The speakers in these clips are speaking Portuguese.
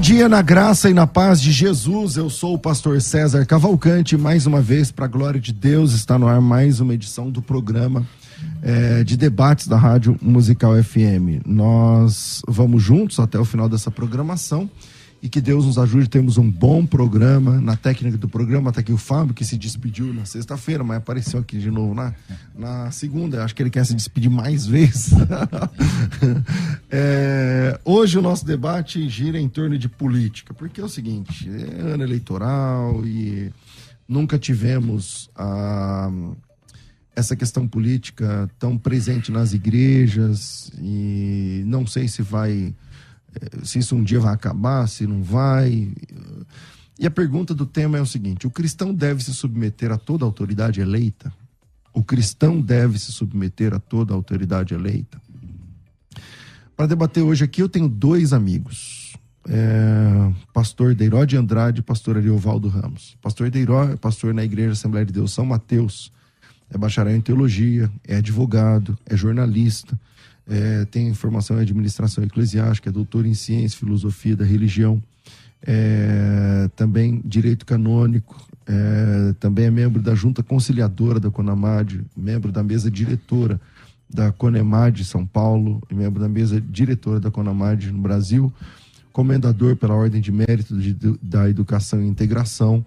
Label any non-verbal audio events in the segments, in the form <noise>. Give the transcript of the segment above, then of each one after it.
Dia na graça e na paz de Jesus. Eu sou o pastor César Cavalcante. Mais uma vez, para a glória de Deus, está no ar mais uma edição do programa é, de debates da Rádio Musical FM. Nós vamos juntos até o final dessa programação e que Deus nos ajude. Temos um bom programa. Na técnica do programa está aqui o Fábio, que se despediu na sexta-feira, mas apareceu aqui de novo na, na segunda. Acho que ele quer se despedir mais vezes. <laughs> é, hoje o nosso debate gira em torno de política, porque é o seguinte: é ano eleitoral e nunca tivemos a essa questão política tão presente nas igrejas e não sei se vai se isso um dia vai acabar, se não vai. E a pergunta do tema é o seguinte: o cristão deve se submeter a toda autoridade eleita? O cristão deve se submeter a toda autoridade eleita? Para debater hoje aqui, eu tenho dois amigos. É, pastor Deiró de Andrade e pastor Ariovaldo Ramos. Pastor Deiró é pastor na Igreja Assembleia de Deus São Mateus, é bacharel em teologia, é advogado, é jornalista, é, tem formação em administração eclesiástica, é doutor em ciência, filosofia da religião, é, também direito canônico, é, também é membro da junta conciliadora da Conamad, membro da mesa diretora da Conemad São Paulo, e membro da mesa diretora da Conamad no Brasil, comendador pela Ordem de Mérito de, da Educação e Integração,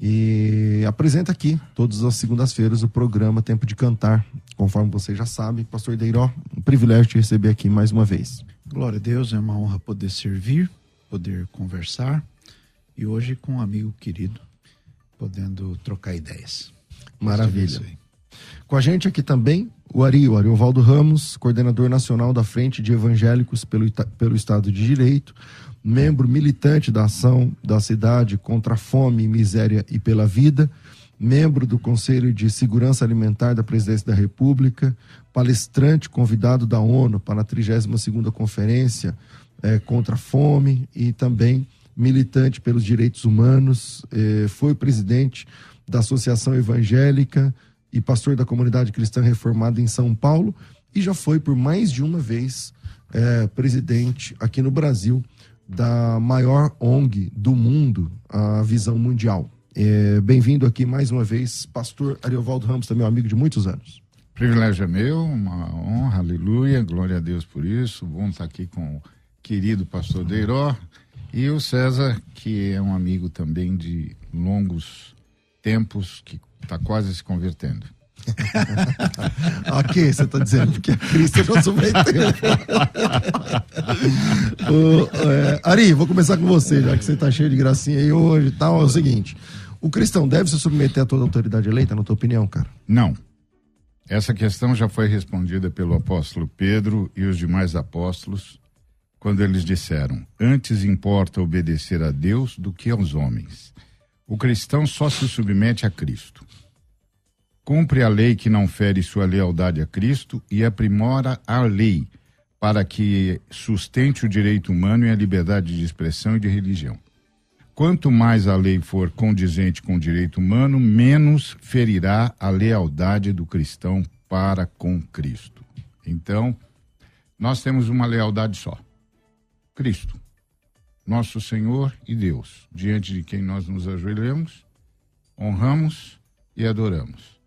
e apresenta aqui, todas as segundas-feiras, o programa Tempo de Cantar. Conforme você já sabe, Pastor Deiró, um privilégio te receber aqui mais uma vez. Glória a Deus, é uma honra poder servir, poder conversar e hoje com um amigo querido, podendo trocar ideias. Maravilha. Com a gente aqui também, o Ari, o Ariovaldo Ramos, coordenador nacional da Frente de Evangélicos pelo, pelo Estado de Direito, membro militante da ação da cidade contra a fome, miséria e pela vida, membro do Conselho de Segurança Alimentar da Presidência da República, palestrante convidado da ONU para a 32ª Conferência é, contra a Fome e também militante pelos direitos humanos, é, foi presidente da Associação Evangélica e pastor da Comunidade Cristã Reformada em São Paulo e já foi por mais de uma vez é, presidente aqui no Brasil da maior ONG do mundo, a Visão Mundial. É, Bem-vindo aqui mais uma vez, pastor Ariovaldo Ramos, também um amigo de muitos anos. Privilégio é meu, uma honra, aleluia, glória a Deus por isso. Bom estar aqui com o querido pastor Deiró e o César, que é um amigo também de longos tempos, que está quase se convertendo. <laughs> ok, você está dizendo que a Cristo já submeteu. o, é, Ari, vou começar com você, já que você está cheio de gracinha aí hoje e tal. É o seguinte: o cristão deve se submeter a toda autoridade eleita, na tua opinião, cara? Não. Essa questão já foi respondida pelo apóstolo Pedro e os demais apóstolos quando eles disseram: Antes importa obedecer a Deus do que aos homens. O cristão só se submete a Cristo. Cumpre a lei que não fere sua lealdade a Cristo e aprimora a lei para que sustente o direito humano e a liberdade de expressão e de religião. Quanto mais a lei for condizente com o direito humano, menos ferirá a lealdade do cristão para com Cristo. Então, nós temos uma lealdade só: Cristo, nosso Senhor e Deus, diante de quem nós nos ajoelhamos, honramos e adoramos.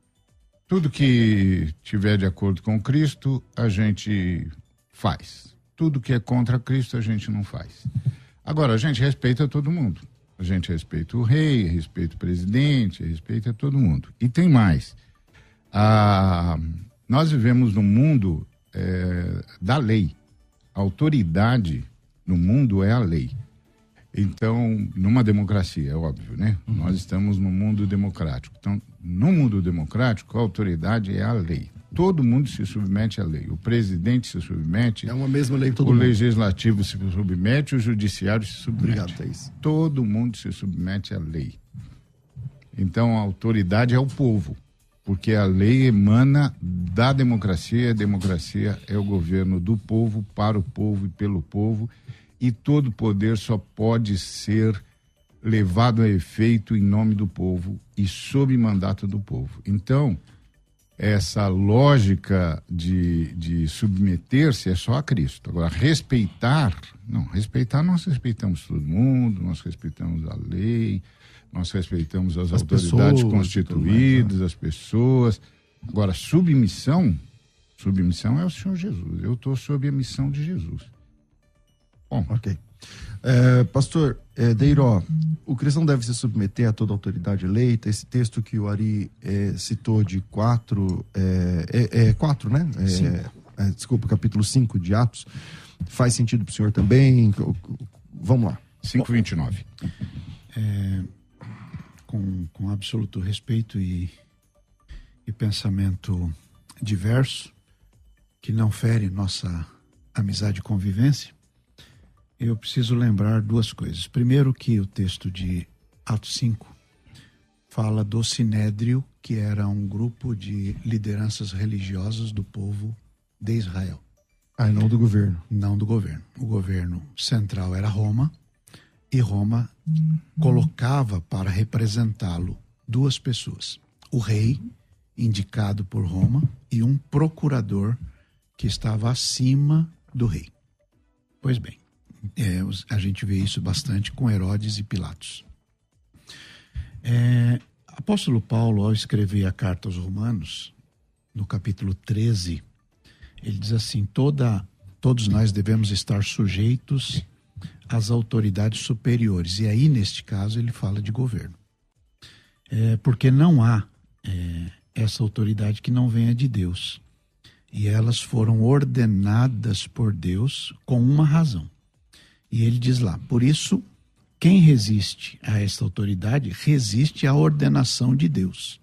Tudo que tiver de acordo com Cristo, a gente faz. Tudo que é contra Cristo, a gente não faz. Agora, a gente respeita todo mundo. A gente respeita o rei, respeita o presidente, respeita todo mundo. E tem mais. Ah, nós vivemos num mundo é, da lei. A autoridade no mundo é a lei. Então, numa democracia, é óbvio, né? Uhum. Nós estamos num mundo democrático. Então, no mundo democrático, a autoridade é a lei. Todo mundo se submete à lei. O presidente se submete. É uma mesma lei todo o mundo. Legislativo se submete, o judiciário se submete. Obrigado, Thaís. Todo mundo se submete à lei. Então, a autoridade é o povo, porque a lei emana da democracia, a democracia é o governo do povo, para o povo e pelo povo, e todo poder só pode ser levado a efeito em nome do povo e sob mandato do povo. Então, essa lógica de, de submeter-se é só a Cristo. Agora, respeitar, não, respeitar nós respeitamos todo mundo, nós respeitamos a lei, nós respeitamos as, as autoridades pessoas, constituídas, mais, né? as pessoas. Agora, submissão, submissão é o Senhor Jesus. Eu estou sob a missão de Jesus. Bom, ok. É, pastor é, Deiró, o cristão deve se submeter a toda autoridade eleita. Esse texto que o Ari é, citou de quatro, é, é, é quatro, né? É, é, desculpa, capítulo 5 de Atos, faz sentido para o senhor também? Vamos lá. 5,29. É, com, com absoluto respeito e, e pensamento diverso, que não fere nossa amizade e convivência, eu preciso lembrar duas coisas. Primeiro, que o texto de Atos 5 fala do Sinédrio, que era um grupo de lideranças religiosas do povo de Israel. Ah, não do governo. Não do governo. O governo central era Roma, e Roma colocava para representá-lo duas pessoas: o rei, indicado por Roma, e um procurador que estava acima do rei. Pois bem, é, a gente vê isso bastante com Herodes e Pilatos. É, apóstolo Paulo, ao escrever a carta aos Romanos, no capítulo 13, ele diz assim: Toda, todos nós devemos estar sujeitos às autoridades superiores. E aí, neste caso, ele fala de governo. É, porque não há é, essa autoridade que não venha de Deus. E elas foram ordenadas por Deus com uma razão. E ele diz lá: por isso, quem resiste a esta autoridade resiste à ordenação de Deus.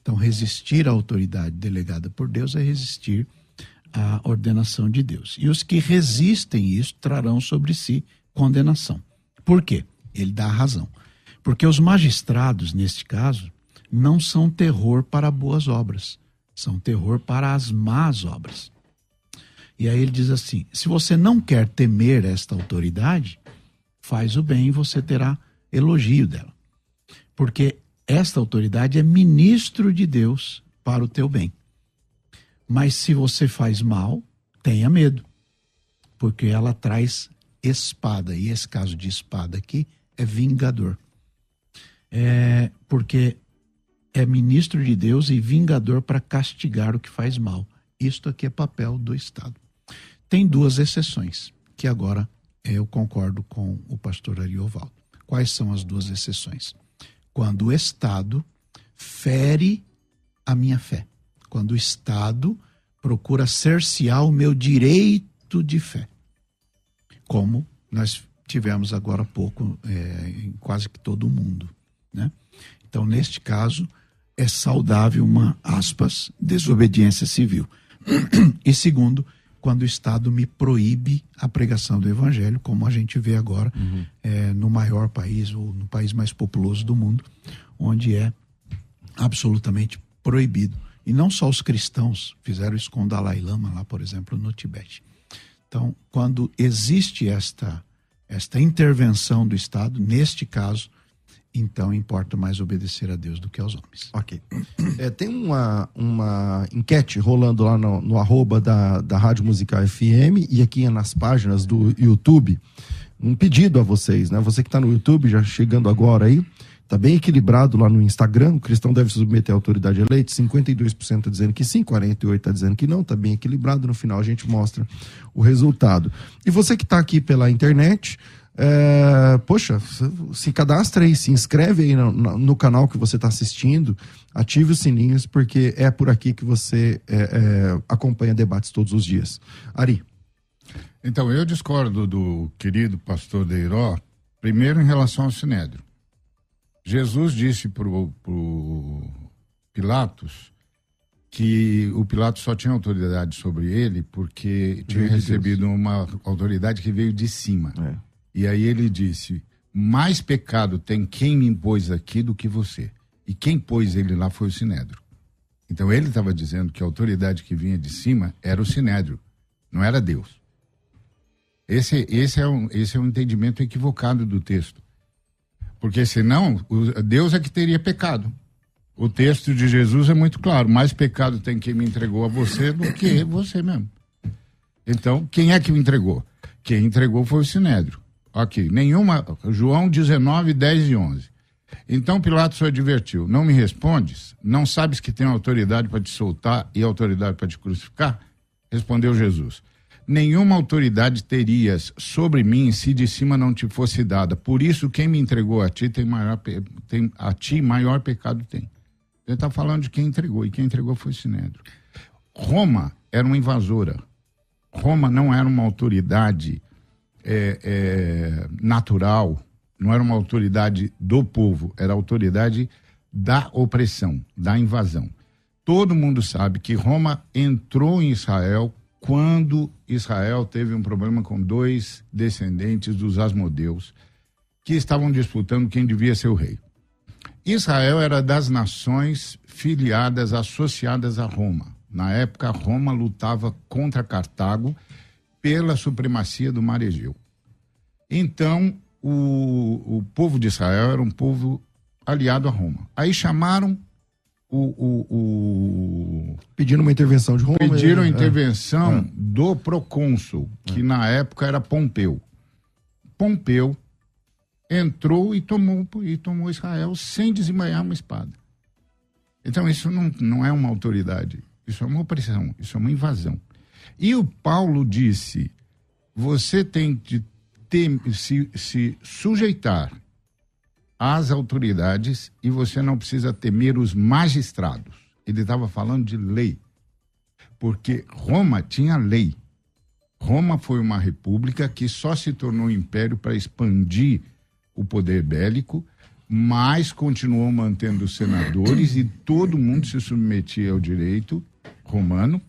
Então, resistir à autoridade delegada por Deus é resistir à ordenação de Deus. E os que resistem isso trarão sobre si condenação. Por quê? Ele dá a razão. Porque os magistrados, neste caso, não são terror para boas obras, são terror para as más obras. E aí ele diz assim: se você não quer temer esta autoridade, faz o bem e você terá elogio dela. Porque esta autoridade é ministro de Deus para o teu bem. Mas se você faz mal, tenha medo, porque ela traz espada, e esse caso de espada aqui é vingador. É porque é ministro de Deus e vingador para castigar o que faz mal. Isto aqui é papel do Estado. Tem duas exceções, que agora eu concordo com o pastor Ariovaldo. Quais são as duas exceções? Quando o Estado fere a minha fé. quando o Estado procura cercear o meu direito de fé, como nós tivemos agora há pouco é, em quase que todo o mundo. Né? Então, neste caso, é saudável uma, aspas, desobediência civil. <clears throat> e segundo, quando o Estado me proíbe a pregação do Evangelho, como a gente vê agora uhum. é, no maior país, ou no país mais populoso do mundo, onde é absolutamente proibido. E não só os cristãos fizeram isso com o Dalai Lama, lá, por exemplo, no Tibete. Então, quando existe esta, esta intervenção do Estado, neste caso, então importa mais obedecer a Deus do que aos homens. Ok. É, tem uma, uma enquete rolando lá no, no arroba da, da Rádio Musical FM e aqui nas páginas do YouTube. Um pedido a vocês, né? Você que está no YouTube, já chegando agora aí, tá bem equilibrado lá no Instagram. O cristão deve submeter à autoridade eleita. 52% tá dizendo que sim, 48% está dizendo que não. Tá bem equilibrado. No final a gente mostra o resultado. E você que está aqui pela internet, é, poxa, se cadastra aí, se inscreve aí no, no canal que você está assistindo, ative os sininhos, porque é por aqui que você é, é, acompanha debates todos os dias. Ari. Então, eu discordo do querido pastor Deiró, primeiro em relação ao Sinédrio. Jesus disse para o Pilatos que o Pilatos só tinha autoridade sobre ele porque tinha recebido uma autoridade que veio de cima. É. E aí ele disse: mais pecado tem quem me impôs aqui do que você. E quem pôs ele lá foi o Sinédrio. Então ele estava dizendo que a autoridade que vinha de cima era o Sinédrio, não era Deus. Esse, esse, é, um, esse é um entendimento equivocado do texto. Porque senão, Deus é que teria pecado. O texto de Jesus é muito claro: mais pecado tem quem me entregou a você do que você mesmo. Então, quem é que me entregou? Quem entregou foi o Sinédrio. Ok, nenhuma. João 19, 10 e 11. Então Pilatos o advertiu: Não me respondes? Não sabes que tenho autoridade para te soltar e autoridade para te crucificar? Respondeu Jesus: Nenhuma autoridade terias sobre mim se de cima não te fosse dada. Por isso, quem me entregou a ti tem maior, tem, a ti maior pecado tem. Ele está falando de quem entregou, e quem entregou foi Sinédrio. Roma era uma invasora. Roma não era uma autoridade é, é, natural, não era uma autoridade do povo, era autoridade da opressão, da invasão. Todo mundo sabe que Roma entrou em Israel quando Israel teve um problema com dois descendentes dos Asmodeus que estavam disputando quem devia ser o rei. Israel era das nações filiadas, associadas a Roma. Na época, Roma lutava contra Cartago pela supremacia do mar Egeu. Então, o, o povo de Israel era um povo aliado a Roma. Aí chamaram o, o, o... pedindo uma intervenção de Roma. Pediram a é. intervenção é. do procônsul, que é. na época era Pompeu. Pompeu entrou e tomou, e tomou Israel sem desembanhar uma espada. Então isso não, não é uma autoridade, isso é uma opressão, isso é uma invasão. E o Paulo disse: você tem de se, se sujeitar às autoridades e você não precisa temer os magistrados. Ele estava falando de lei, porque Roma tinha lei. Roma foi uma república que só se tornou império para expandir o poder bélico, mas continuou mantendo senadores e todo mundo se submetia ao direito romano.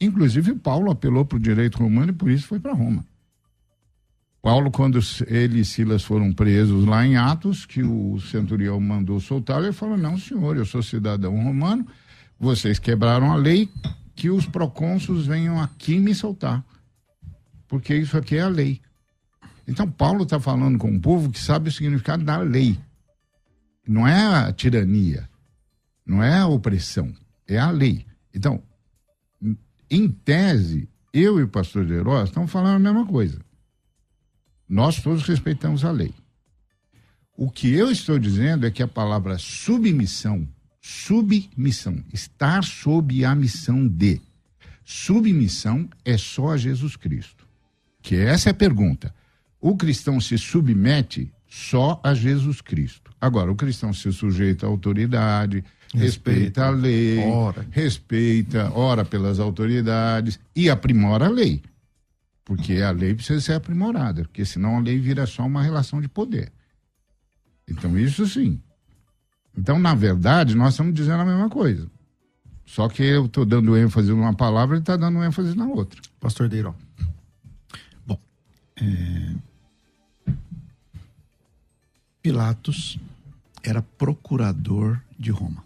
Inclusive, Paulo apelou para o direito romano e por isso foi para Roma. Paulo, quando ele e Silas foram presos lá em Atos, que o centurião mandou soltar, ele falou: Não, senhor, eu sou cidadão romano, vocês quebraram a lei, que os procônsulos venham aqui me soltar. Porque isso aqui é a lei. Então, Paulo está falando com um povo que sabe o significado da lei. Não é a tirania, não é a opressão, é a lei. Então, em tese, eu e o pastor de Heróis estamos falando a mesma coisa. Nós todos respeitamos a lei. O que eu estou dizendo é que a palavra submissão, submissão, estar sob a missão de, submissão é só a Jesus Cristo. Que essa é a pergunta. O cristão se submete só a Jesus Cristo. Agora, o cristão se sujeita à autoridade, respeita, respeita a lei, ora. respeita, ora pelas autoridades e aprimora a lei. Porque a lei precisa ser aprimorada, porque senão a lei vira só uma relação de poder. Então, isso sim. Então, na verdade, nós estamos dizendo a mesma coisa. Só que eu estou dando ênfase numa palavra e está dando ênfase na outra. Pastor Deiró. Bom, é... Pilatos era procurador de Roma.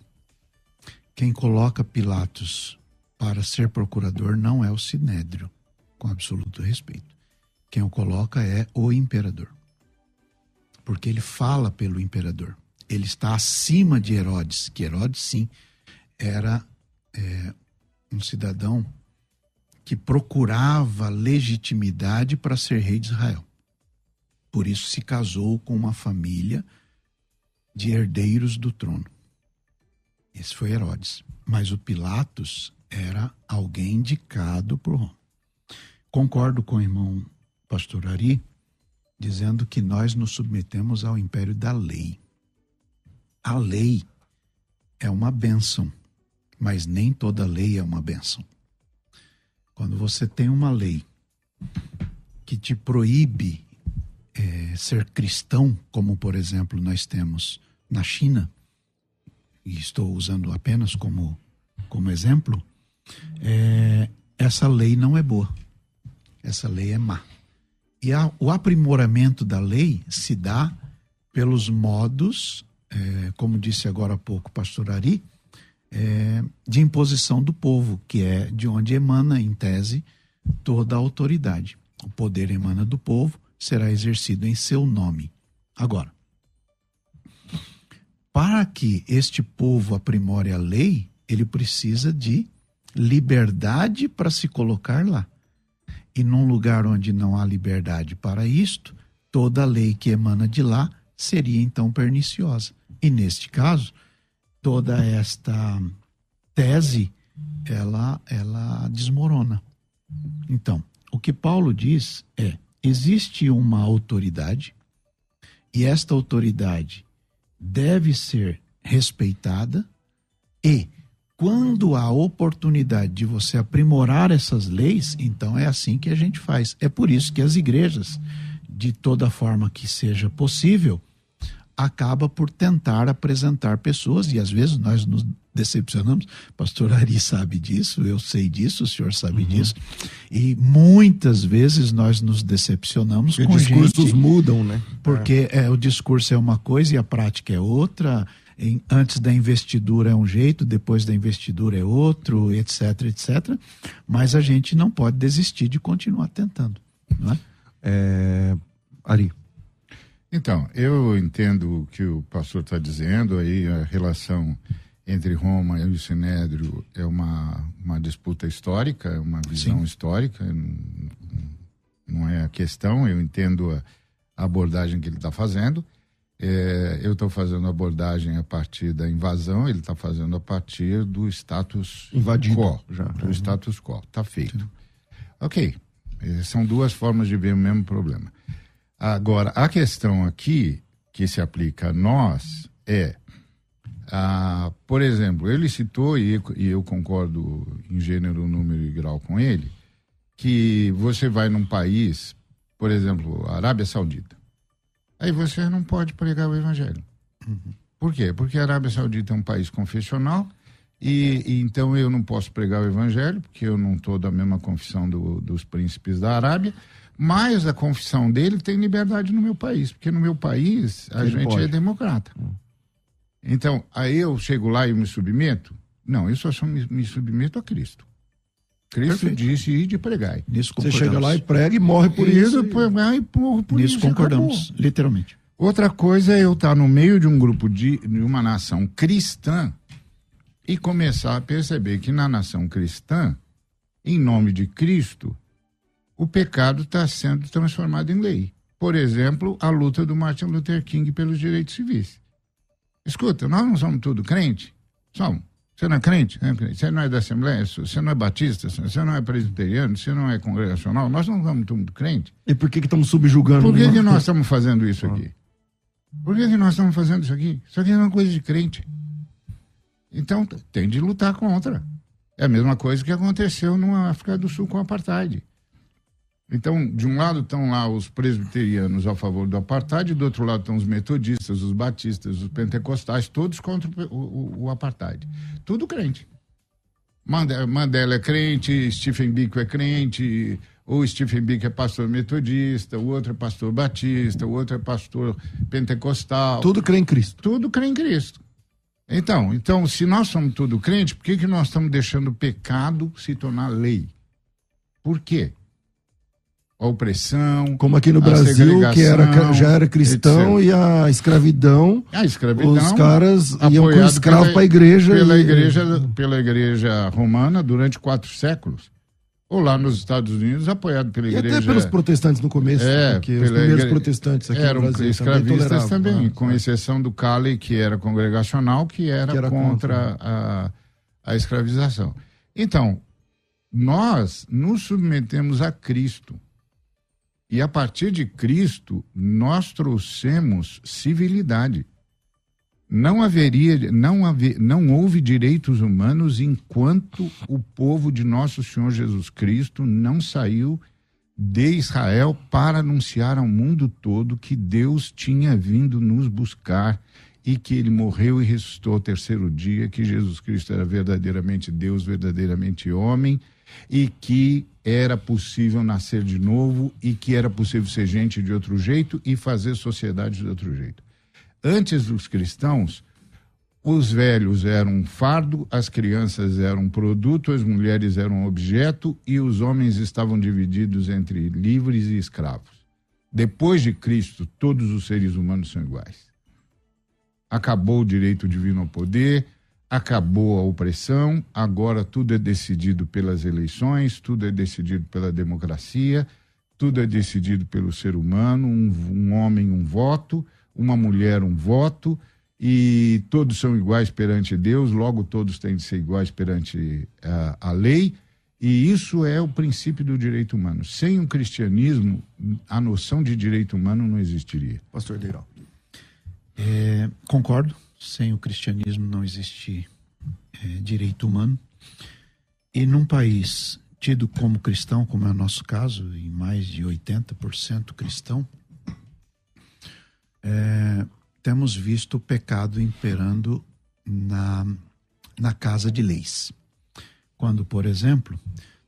Quem coloca Pilatos para ser procurador não é o Sinédrio com absoluto respeito. Quem o coloca é o imperador. Porque ele fala pelo imperador. Ele está acima de Herodes, que Herodes, sim, era é, um cidadão que procurava legitimidade para ser rei de Israel. Por isso se casou com uma família de herdeiros do trono. Esse foi Herodes. Mas o Pilatos era alguém indicado por Roma. Concordo com o irmão pastor Ari, dizendo que nós nos submetemos ao império da lei. A lei é uma bênção, mas nem toda lei é uma bênção. Quando você tem uma lei que te proíbe é, ser cristão, como por exemplo nós temos na China, e estou usando apenas como, como exemplo, é, essa lei não é boa essa lei é má. E a, o aprimoramento da lei se dá pelos modos, é, como disse agora há pouco o pastor Ari, é, de imposição do povo, que é de onde emana, em tese, toda a autoridade. O poder emana do povo, será exercido em seu nome. Agora, para que este povo aprimore a lei, ele precisa de liberdade para se colocar lá. E num lugar onde não há liberdade para isto, toda lei que emana de lá seria então perniciosa. E neste caso, toda esta tese ela ela desmorona. Então, o que Paulo diz é: existe uma autoridade e esta autoridade deve ser respeitada e quando há oportunidade de você aprimorar essas leis, então é assim que a gente faz. É por isso que as igrejas, de toda forma que seja possível, acaba por tentar apresentar pessoas, e às vezes nós nos decepcionamos. Pastor Ari sabe disso, eu sei disso, o senhor sabe uhum. disso. E muitas vezes nós nos decepcionamos Porque com discursos gente, mudam, né? Porque é. é. o discurso é uma coisa e a prática é outra em, antes da investidura é um jeito, depois da investidura é outro, etc, etc. Mas a gente não pode desistir de continuar tentando. Não é? é... Ari. Então, eu entendo o que o pastor está dizendo aí, a relação entre Roma e o Sinédrio é uma, uma disputa histórica, é uma visão Sim. histórica, não é a questão, eu entendo a, a abordagem que ele está fazendo. É, eu estou fazendo abordagem a partir da invasão, ele está fazendo a partir do status Invadido, quo. Já. Do uhum. status quo. Está feito. Sim. Ok. É, são duas formas de ver o mesmo problema. Agora, a questão aqui que se aplica a nós é, ah, por exemplo, ele citou, e, e eu concordo em gênero, número e grau com ele, que você vai num país, por exemplo, Arábia Saudita aí você não pode pregar o evangelho. Uhum. Por quê? Porque a Arábia Saudita é um país confessional e, e então eu não posso pregar o evangelho, porque eu não estou da mesma confissão do, dos príncipes da Arábia, mas a confissão dele tem liberdade no meu país, porque no meu país a Ele gente pode. é democrata. Uhum. Então, aí eu chego lá e me submeto? Não, eu só me, me submeto a Cristo. Cristo Perfeito. disse ir de pregar. Nisso Você chega lá e prega e morre por isso. isso e... e morre por Nisso isso. concordamos, acabou. literalmente. Outra coisa é eu estar no meio de um grupo de, de uma nação cristã e começar a perceber que na nação cristã, em nome de Cristo, o pecado está sendo transformado em lei. Por exemplo, a luta do Martin Luther King pelos direitos civis. Escuta, nós não somos tudo crente? Somos. Você não é crente? Você não é da Assembleia? Você não é batista? Você não é presbiteriano? Você não é congregacional? Nós não somos tudo crente. E por que, que estamos subjugando? Por que, que nós estamos fazendo isso aqui? Por que, que nós estamos fazendo isso aqui? Isso aqui é uma coisa de crente. Então, tem de lutar contra. É a mesma coisa que aconteceu na África do Sul com o apartheid. Então, de um lado estão lá os presbiterianos a favor do apartheid, do outro lado estão os metodistas, os batistas, os pentecostais, todos contra o, o, o apartheid. Tudo crente. Mandela é crente, Stephen Biko é crente, o Stephen Biko é pastor metodista, o outro é pastor batista, o outro é pastor pentecostal. Tudo crê em Cristo. Tudo crê em Cristo. Então, então, se nós somos tudo crente, por que, que nós estamos deixando o pecado se tornar lei? Por quê? A opressão. Como aqui no Brasil, que era, já era cristão etc. e a escravidão. A escravidão. Os caras iam com escravo para a igreja. Pela, e... igreja. Pela igreja romana durante quatro séculos. Ou lá nos Estados Unidos, apoiado pela igreja. E até pelos protestantes no começo, é, porque os primeiros igre... protestantes aqui eram no Brasil escravistas também, também com exceção do Cali, que era congregacional, que era, que era contra, contra a, a escravização. Então, nós nos submetemos a Cristo e a partir de Cristo, nós trouxemos civilidade. Não haveria, não, haver, não houve direitos humanos enquanto o povo de nosso Senhor Jesus Cristo não saiu de Israel para anunciar ao mundo todo que Deus tinha vindo nos buscar e que ele morreu e ressuscitou ao terceiro dia, que Jesus Cristo era verdadeiramente Deus, verdadeiramente homem e que era possível nascer de novo e que era possível ser gente de outro jeito e fazer sociedade de outro jeito. Antes dos cristãos, os velhos eram um fardo, as crianças eram produto, as mulheres eram objeto e os homens estavam divididos entre livres e escravos. Depois de Cristo, todos os seres humanos são iguais. Acabou o direito divino ao poder, acabou a opressão, agora tudo é decidido pelas eleições, tudo é decidido pela democracia, tudo é decidido pelo ser humano, um, um homem um voto, uma mulher um voto, e todos são iguais perante Deus, logo todos têm de ser iguais perante a, a lei, e isso é o princípio do direito humano. Sem o cristianismo, a noção de direito humano não existiria. Pastor Deirão. É, concordo sem o cristianismo não existe é, direito humano. E num país tido como cristão, como é o nosso caso, em mais de 80% cristão, é, temos visto o pecado imperando na, na casa de leis. Quando, por exemplo,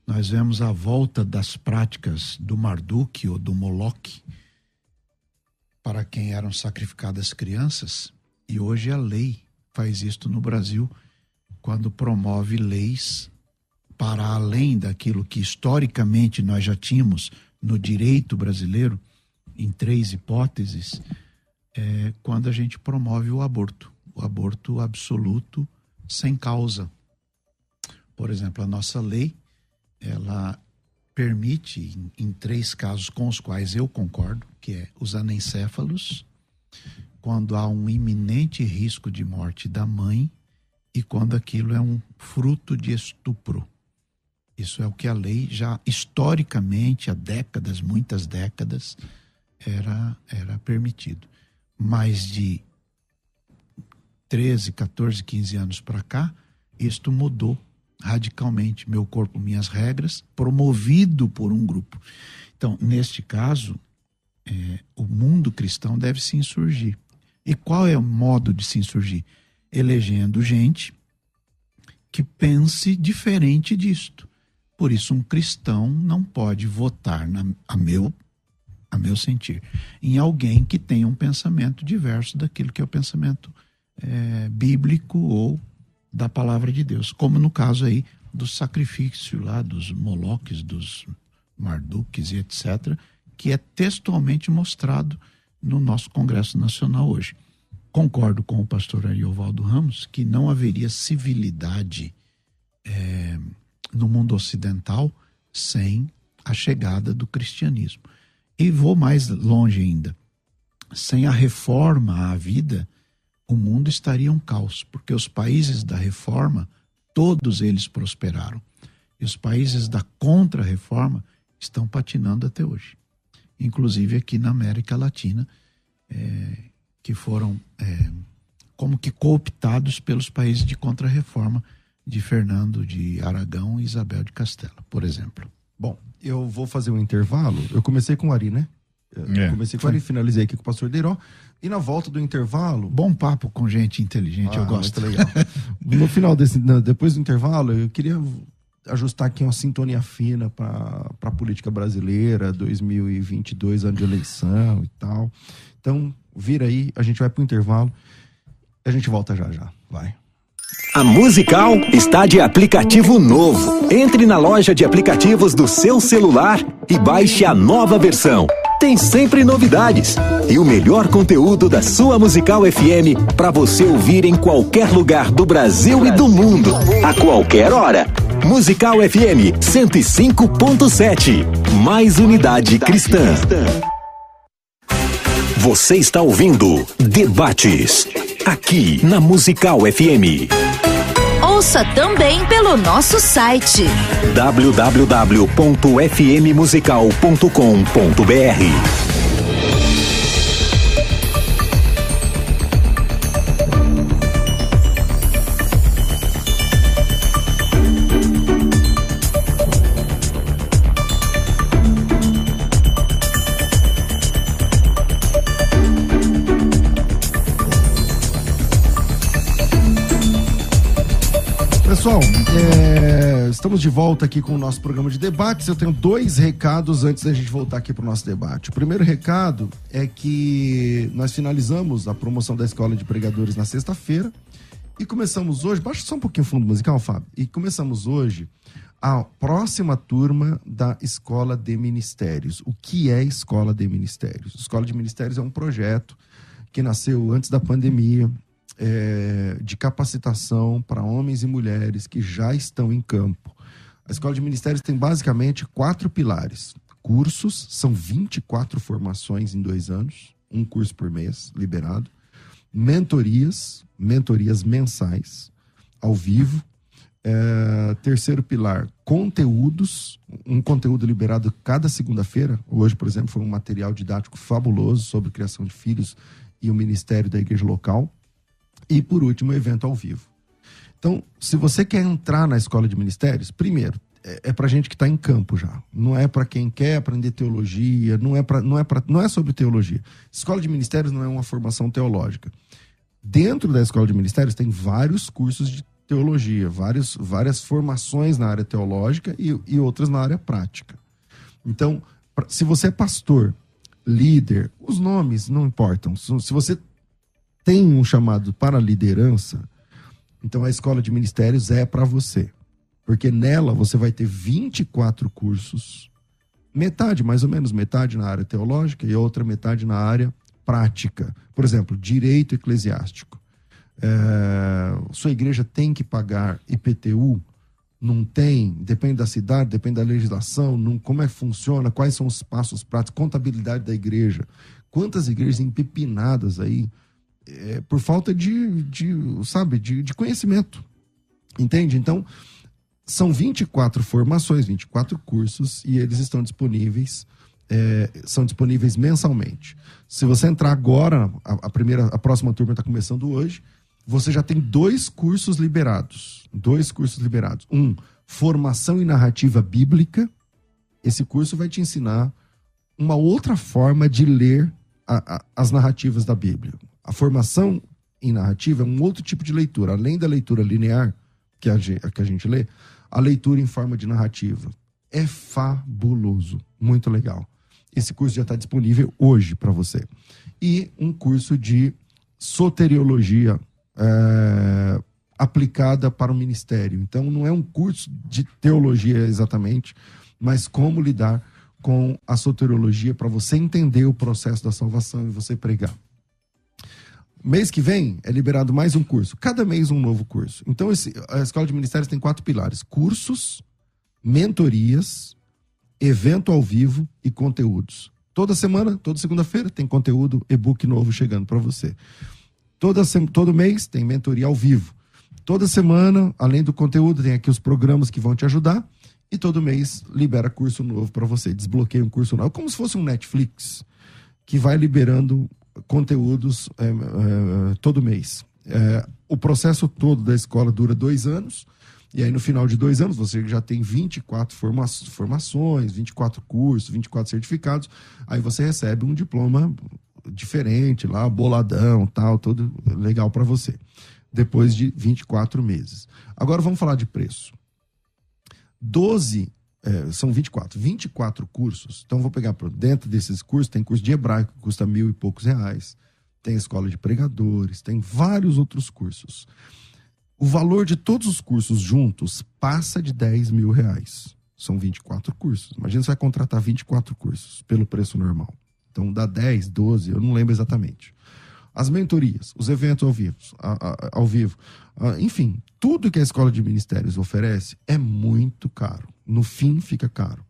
nós vemos a volta das práticas do Marduk ou do Moloque, para quem eram sacrificadas crianças, e hoje a lei faz isto no Brasil, quando promove leis para além daquilo que historicamente nós já tínhamos no direito brasileiro, em três hipóteses, é quando a gente promove o aborto, o aborto absoluto sem causa. Por exemplo, a nossa lei, ela permite, em, em três casos com os quais eu concordo, que é os anencéfalos, quando há um iminente risco de morte da mãe e quando aquilo é um fruto de estupro. Isso é o que a lei já historicamente, há décadas, muitas décadas, era, era permitido. Mas de 13, 14, 15 anos para cá, isto mudou radicalmente. Meu corpo, minhas regras, promovido por um grupo. Então, neste caso, é, o mundo cristão deve se insurgir. E qual é o modo de se insurgir? Elegendo gente que pense diferente disto. Por isso, um cristão não pode votar, na, a, meu, a meu sentir, em alguém que tenha um pensamento diverso daquilo que é o pensamento é, bíblico ou da palavra de Deus. Como no caso aí do sacrifício lá dos moloques, dos marduques e etc., que é textualmente mostrado no nosso Congresso Nacional hoje. Concordo com o pastor Ariovaldo Ramos que não haveria civilidade é, no mundo ocidental sem a chegada do cristianismo. E vou mais longe ainda. Sem a reforma à vida, o mundo estaria um caos, porque os países da reforma, todos eles prosperaram. E os países da contra-reforma estão patinando até hoje. Inclusive aqui na América Latina, é, que foram é, como que cooptados pelos países de contra-reforma de Fernando de Aragão e Isabel de Castela, por exemplo. Bom, eu vou fazer um intervalo. Eu comecei com o Ari, né? Eu É. comecei com o Ari, finalizei aqui com o pastor Deiró. E na volta do intervalo. Bom papo com gente inteligente, eu Ah, gosto. muito legal. <laughs> No final desse, depois do intervalo, eu queria ajustar aqui uma sintonia fina para a política brasileira, 2022, ano de eleição e tal. Então, vira aí, a gente vai pro intervalo. A gente volta já já. Vai. A Musical está de aplicativo novo. Entre na loja de aplicativos do seu celular e baixe a nova versão. Tem sempre novidades e o melhor conteúdo da sua Musical FM para você ouvir em qualquer lugar do Brasil e do mundo, a qualquer hora. Musical FM 105.7. Mais unidade cristã. Você está ouvindo Debates aqui na Musical FM. Ouça também pelo nosso site www.fmmusical.com.br. estamos de volta aqui com o nosso programa de debates. Eu tenho dois recados antes da gente voltar aqui para o nosso debate. O primeiro recado é que nós finalizamos a promoção da Escola de Pregadores na sexta-feira e começamos hoje. Baixa só um pouquinho o fundo musical, Fábio. E começamos hoje a próxima turma da Escola de Ministérios. O que é Escola de Ministérios? Escola de Ministérios é um projeto que nasceu antes da pandemia, é, de capacitação para homens e mulheres que já estão em campo. A Escola de Ministérios tem basicamente quatro pilares. Cursos, são 24 formações em dois anos, um curso por mês, liberado. Mentorias, mentorias mensais, ao vivo. É, terceiro pilar, conteúdos, um conteúdo liberado cada segunda-feira. Hoje, por exemplo, foi um material didático fabuloso sobre criação de filhos e o ministério da igreja local. E por último, o evento ao vivo. Então, se você quer entrar na escola de ministérios, primeiro, é, é para gente que está em campo já. Não é para quem quer aprender teologia, não é, pra, não, é pra, não é sobre teologia. Escola de ministérios não é uma formação teológica. Dentro da escola de ministérios tem vários cursos de teologia, vários, várias formações na área teológica e, e outras na área prática. Então, pra, se você é pastor, líder, os nomes não importam. Se, se você tem um chamado para liderança, então a escola de ministérios é para você. Porque nela você vai ter 24 cursos, metade, mais ou menos metade na área teológica e outra metade na área prática. Por exemplo, direito eclesiástico. É, sua igreja tem que pagar IPTU? Não tem? Depende da cidade, depende da legislação, não, como é que funciona, quais são os passos práticos, contabilidade da igreja. Quantas igrejas empepinadas aí é, por falta de, de sabe, de, de conhecimento. Entende? Então, são 24 formações, 24 cursos, e eles estão disponíveis, é, são disponíveis mensalmente. Se você entrar agora, a, a primeira, a próxima turma está começando hoje, você já tem dois cursos liberados. Dois cursos liberados. Um, formação em narrativa bíblica. Esse curso vai te ensinar uma outra forma de ler a, a, as narrativas da Bíblia. A formação em narrativa é um outro tipo de leitura. Além da leitura linear, que a, gente, que a gente lê, a leitura em forma de narrativa. É fabuloso. Muito legal. Esse curso já está disponível hoje para você. E um curso de soteriologia é, aplicada para o ministério. Então, não é um curso de teologia exatamente, mas como lidar com a soteriologia para você entender o processo da salvação e você pregar. Mês que vem é liberado mais um curso. Cada mês um novo curso. Então, esse, a Escola de Ministérios tem quatro pilares: cursos, mentorias, evento ao vivo e conteúdos. Toda semana, toda segunda-feira, tem conteúdo, e-book novo chegando para você. Toda, todo mês tem mentoria ao vivo. Toda semana, além do conteúdo, tem aqui os programas que vão te ajudar. E todo mês libera curso novo para você. Desbloqueia um curso novo. Como se fosse um Netflix que vai liberando conteúdos é, é, todo mês. É, o processo todo da escola dura dois anos. E aí, no final de dois anos, você já tem 24 forma formações, 24 cursos, 24 certificados. Aí você recebe um diploma diferente lá, boladão, tal, todo legal para você. Depois de 24 meses. Agora vamos falar de preço. 12 é, são 24, 24 cursos. Então vou pegar dentro desses cursos, tem curso de hebraico que custa mil e poucos reais, tem escola de pregadores, tem vários outros cursos. O valor de todos os cursos juntos passa de 10 mil reais. São 24 cursos. Imagina você vai contratar 24 cursos pelo preço normal. Então dá 10, 12, eu não lembro exatamente. As mentorias, os eventos ao vivo, ao vivo, enfim, tudo que a escola de ministérios oferece é muito caro. No fim, fica caro.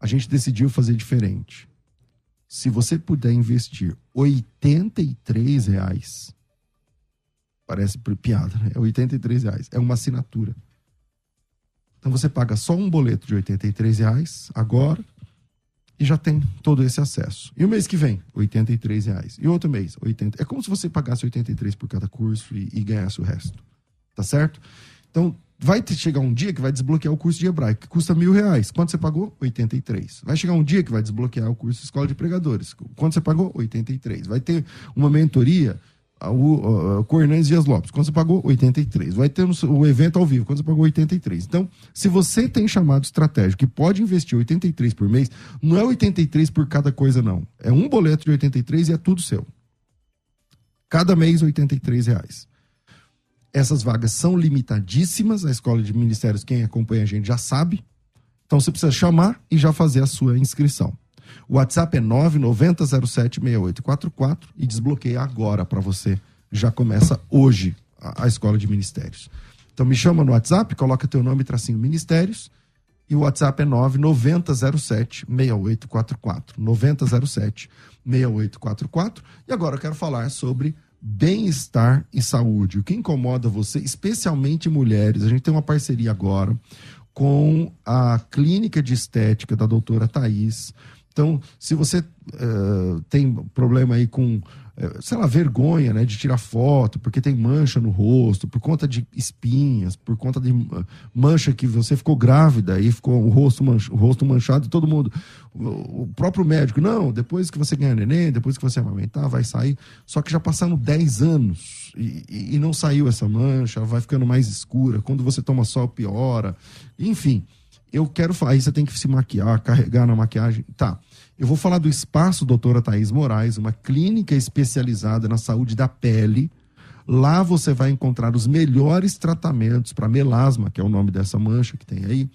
A gente decidiu fazer diferente. Se você puder investir 83 reais Parece piada, né? 83 reais. É uma assinatura. Então você paga só um boleto de 83 reais agora e já tem todo esse acesso. E o mês que vem, 83 reais. E outro mês, 80. É como se você pagasse 83 por cada curso e, e ganhasse o resto. Tá certo? Então, vai chegar um dia que vai desbloquear o curso de hebraico, que custa mil reais. Quanto você pagou? 83. Vai chegar um dia que vai desbloquear o curso de escola de pregadores. Quanto você pagou? 83. Vai ter uma mentoria o, o, com Hernandes Dias Lopes. Quando você pagou? 83. Vai ter o evento ao vivo, quando você pagou 83. Então, se você tem chamado estratégico que pode investir 83 por mês, não é 83 por cada coisa, não. É um boleto de 83 e é tudo seu. Cada mês, 83 reais. Essas vagas são limitadíssimas. A Escola de Ministérios, quem acompanha a gente já sabe. Então, você precisa chamar e já fazer a sua inscrição. O WhatsApp é 990076844 e desbloqueia agora para você. Já começa hoje a, a, Escola de Ministérios. Então me chama no WhatsApp, coloca teu nome tracinho Ministérios e o WhatsApp é 990076844. 90076844. E agora eu quero falar sobre bem-estar e saúde. O que incomoda você, especialmente mulheres. A gente tem uma parceria agora com a Clínica de Estética da doutora Thais então, se você uh, tem problema aí com, uh, sei lá, vergonha, né, de tirar foto, porque tem mancha no rosto, por conta de espinhas, por conta de uh, mancha que você ficou grávida e ficou o rosto, manch, o rosto manchado, todo mundo, o, o, próprio médico, não, depois que você ganhar neném, depois que você amamentar, vai sair. Só que já passaram 10 anos e, e não saiu essa mancha, vai ficando mais escura. Quando você toma sol, piora. Enfim eu quero falar, aí você tem que se maquiar, carregar na maquiagem. Tá. Eu vou falar do espaço doutora Thaís Moraes, uma clínica especializada na saúde da pele. Lá você vai encontrar os melhores tratamentos para melasma, que é o nome dessa mancha que tem aí,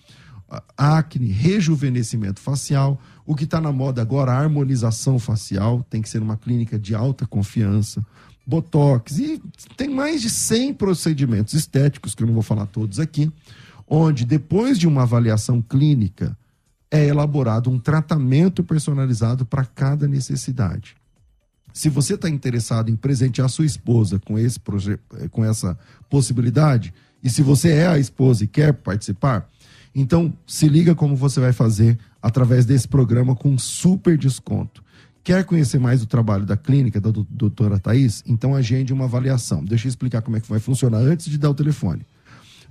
acne, rejuvenescimento facial. O que está na moda agora, harmonização facial, tem que ser uma clínica de alta confiança. Botox, e tem mais de 100 procedimentos estéticos, que eu não vou falar todos aqui onde, depois de uma avaliação clínica, é elaborado um tratamento personalizado para cada necessidade. Se você está interessado em presentear sua esposa com, esse com essa possibilidade, e se você é a esposa e quer participar, então se liga como você vai fazer através desse programa com super desconto. Quer conhecer mais do trabalho da clínica da doutora Thais? Então agende uma avaliação. Deixa eu explicar como é que vai funcionar antes de dar o telefone.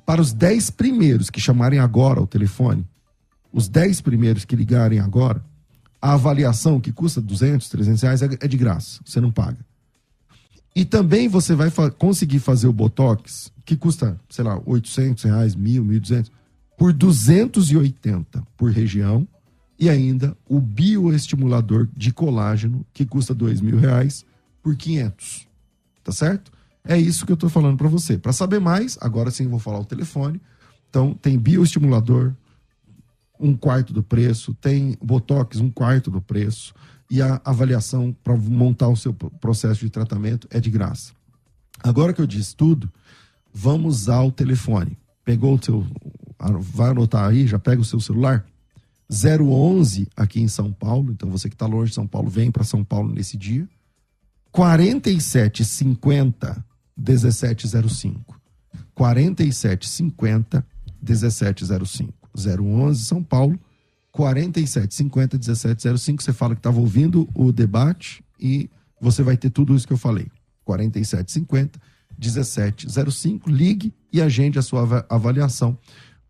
Para os 10 primeiros que chamarem agora ao telefone, os 10 primeiros que ligarem agora, a avaliação que custa 200, 300 reais é, é de graça, você não paga. E também você vai fa conseguir fazer o Botox, que custa, sei lá, 800 reais, 1.000, 1.200, por 280 por região, e ainda o bioestimulador de colágeno, que custa 2 mil reais, por 500. Tá certo? É isso que eu estou falando para você. Para saber mais, agora sim vou falar o telefone. Então, tem bioestimulador, um quarto do preço, tem Botox, um quarto do preço, e a avaliação para montar o seu processo de tratamento é de graça. Agora que eu disse tudo, vamos ao telefone. Pegou o seu. Vai anotar aí, já pega o seu celular. 011 aqui em São Paulo, então você que está longe de São Paulo, vem para São Paulo nesse dia. 4750 1705. 4750 1705. 011 São Paulo 4750 1705. Você fala que estava ouvindo o debate e você vai ter tudo isso que eu falei. 4750 1705, ligue e agende a sua avaliação,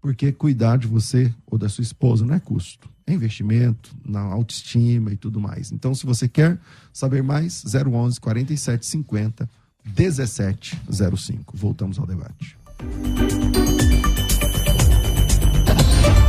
porque cuidar de você ou da sua esposa não é custo, é investimento na autoestima e tudo mais. Então, se você quer saber mais, 011 4750 1705. Voltamos ao debate.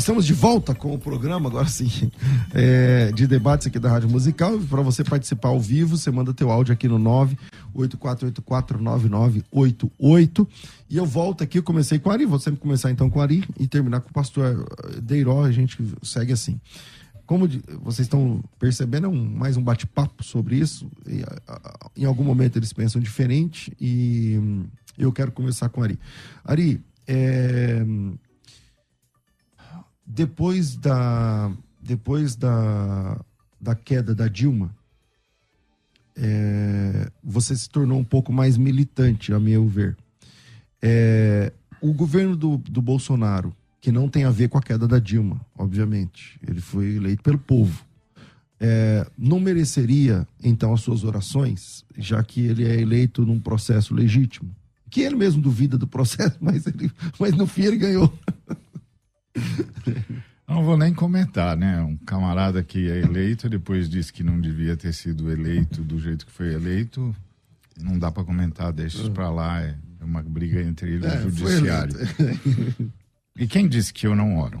Estamos de volta com o programa, agora sim, <laughs> é, de debates aqui da Rádio Musical. Para você participar ao vivo, você manda teu áudio aqui no 984849988. E eu volto aqui, eu comecei com o Ari, vou sempre começar então com o Ari e terminar com o pastor Deiró, a gente segue assim. Como vocês estão percebendo, é um, mais um bate-papo sobre isso. E, a, a, em algum momento eles pensam diferente e hum, eu quero começar com o Ari. Ari, é depois da depois da, da queda da Dilma, é, você se tornou um pouco mais militante, a meu ver. É, o governo do, do Bolsonaro, que não tem a ver com a queda da Dilma, obviamente, ele foi eleito pelo povo. É, não mereceria, então, as suas orações, já que ele é eleito num processo legítimo? Que ele mesmo duvida do processo, <laughs> mas, ele, mas no fim ele ganhou. <laughs> Não vou nem comentar, né? Um camarada que é eleito, depois disse que não devia ter sido eleito do jeito que foi eleito. Não dá para comentar, deixa isso para lá. É uma briga entre ele e o é, judiciário. E quem disse que eu não oro?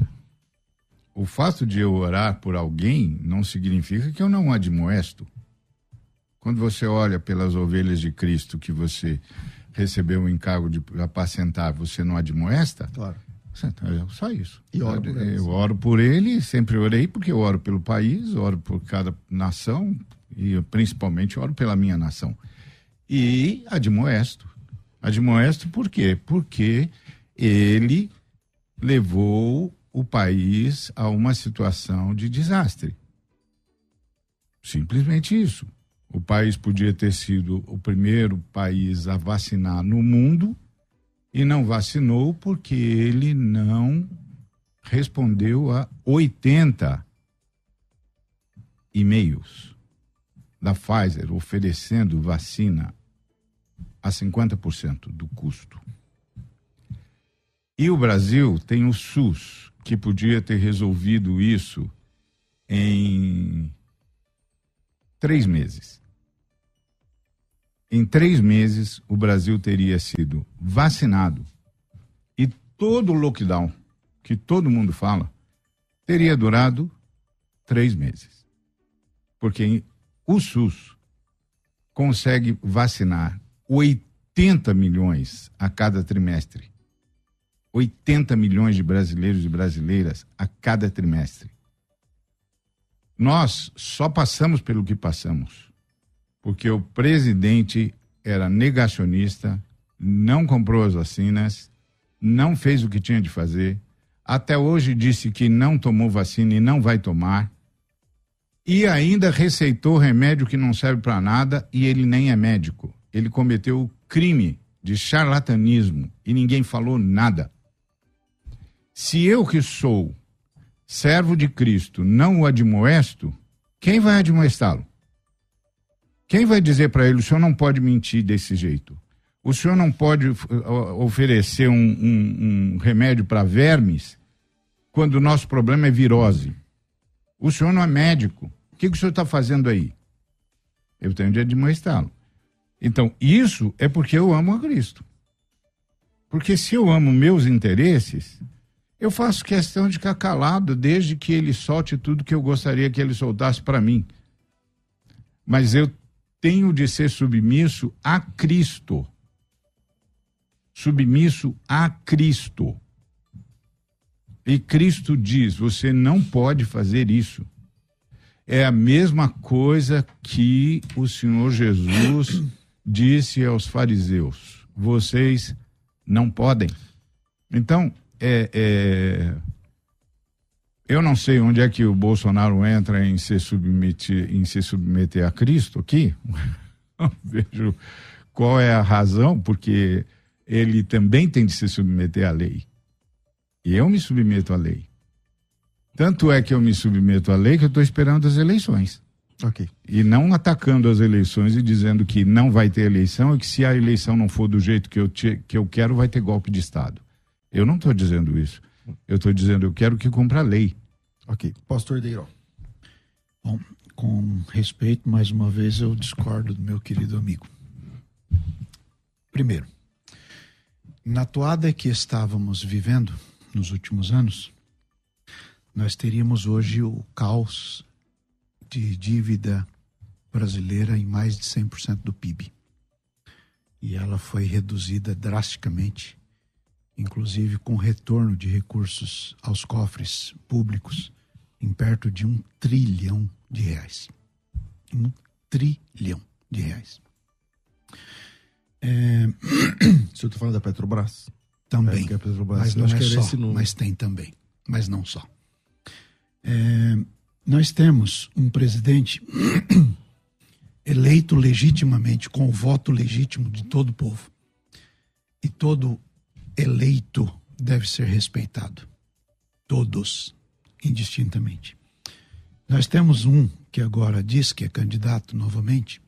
O fato de eu orar por alguém não significa que eu não admoesto. Quando você olha pelas ovelhas de Cristo que você recebeu o encargo de apacentar, você não admoesta? Claro. É só isso. E oro por eu oro por ele, sempre orei, porque eu oro pelo país, oro por cada nação e principalmente oro pela minha nação. E admoesto. Admoesto por quê? Porque ele levou o país a uma situação de desastre. Simplesmente isso. O país podia ter sido o primeiro país a vacinar no mundo e não vacinou porque ele não respondeu a 80 e-mails da Pfizer oferecendo vacina a 50% do custo. E o Brasil tem o SUS, que podia ter resolvido isso em três meses. Em três meses, o Brasil teria sido vacinado e todo o lockdown que todo mundo fala teria durado três meses. Porque o SUS consegue vacinar 80 milhões a cada trimestre. 80 milhões de brasileiros e brasileiras a cada trimestre. Nós só passamos pelo que passamos porque o presidente era negacionista, não comprou as vacinas, não fez o que tinha de fazer, até hoje disse que não tomou vacina e não vai tomar, e ainda receitou remédio que não serve para nada e ele nem é médico. Ele cometeu o crime de charlatanismo e ninguém falou nada. Se eu que sou servo de Cristo não o admoesto, quem vai admoestá-lo? Quem vai dizer para ele, o senhor não pode mentir desse jeito? O senhor não pode uh, oferecer um, um, um remédio para vermes quando o nosso problema é virose? O senhor não é médico. O que, que o senhor está fazendo aí? Eu tenho de admoestá-lo. Então, isso é porque eu amo a Cristo. Porque se eu amo meus interesses, Eu faço questão de ficar calado desde que ele solte tudo que eu gostaria que ele soltasse para mim. Mas eu tenho de ser submisso a Cristo. Submisso a Cristo. E Cristo diz: você não pode fazer isso. É a mesma coisa que o Senhor Jesus <coughs> disse aos fariseus: vocês não podem. Então, é, é, eu não sei onde é que o Bolsonaro entra em se submeter, em se submeter a Cristo aqui. <laughs> Vejo qual é a razão, porque ele também tem de se submeter à lei. E eu me submeto à lei. Tanto é que eu me submeto à lei que eu estou esperando as eleições. Ok. E não atacando as eleições e dizendo que não vai ter eleição e que se a eleição não for do jeito que eu, te, que eu quero, vai ter golpe de Estado. Eu não estou dizendo isso. Eu estou dizendo, eu quero que cumpra a lei. Ok. Pastor Deiró. Bom, com respeito, mais uma vez eu discordo do meu querido amigo. Primeiro, na toada que estávamos vivendo nos últimos anos, nós teríamos hoje o caos de dívida brasileira em mais de 100% do PIB. E ela foi reduzida drasticamente, inclusive com retorno de recursos aos cofres públicos em perto de um trilhão de reais. Um trilhão de reais. É... <clears throat> Você está falando da Petrobras? Também. É, Petrobras, mas não é só, mas tem também. Mas não só. É, nós temos um presidente <clears throat> eleito legitimamente, com o voto legítimo de todo o povo. E todo eleito deve ser respeitado. Todos, indistintamente. Nós temos um que agora diz que é candidato novamente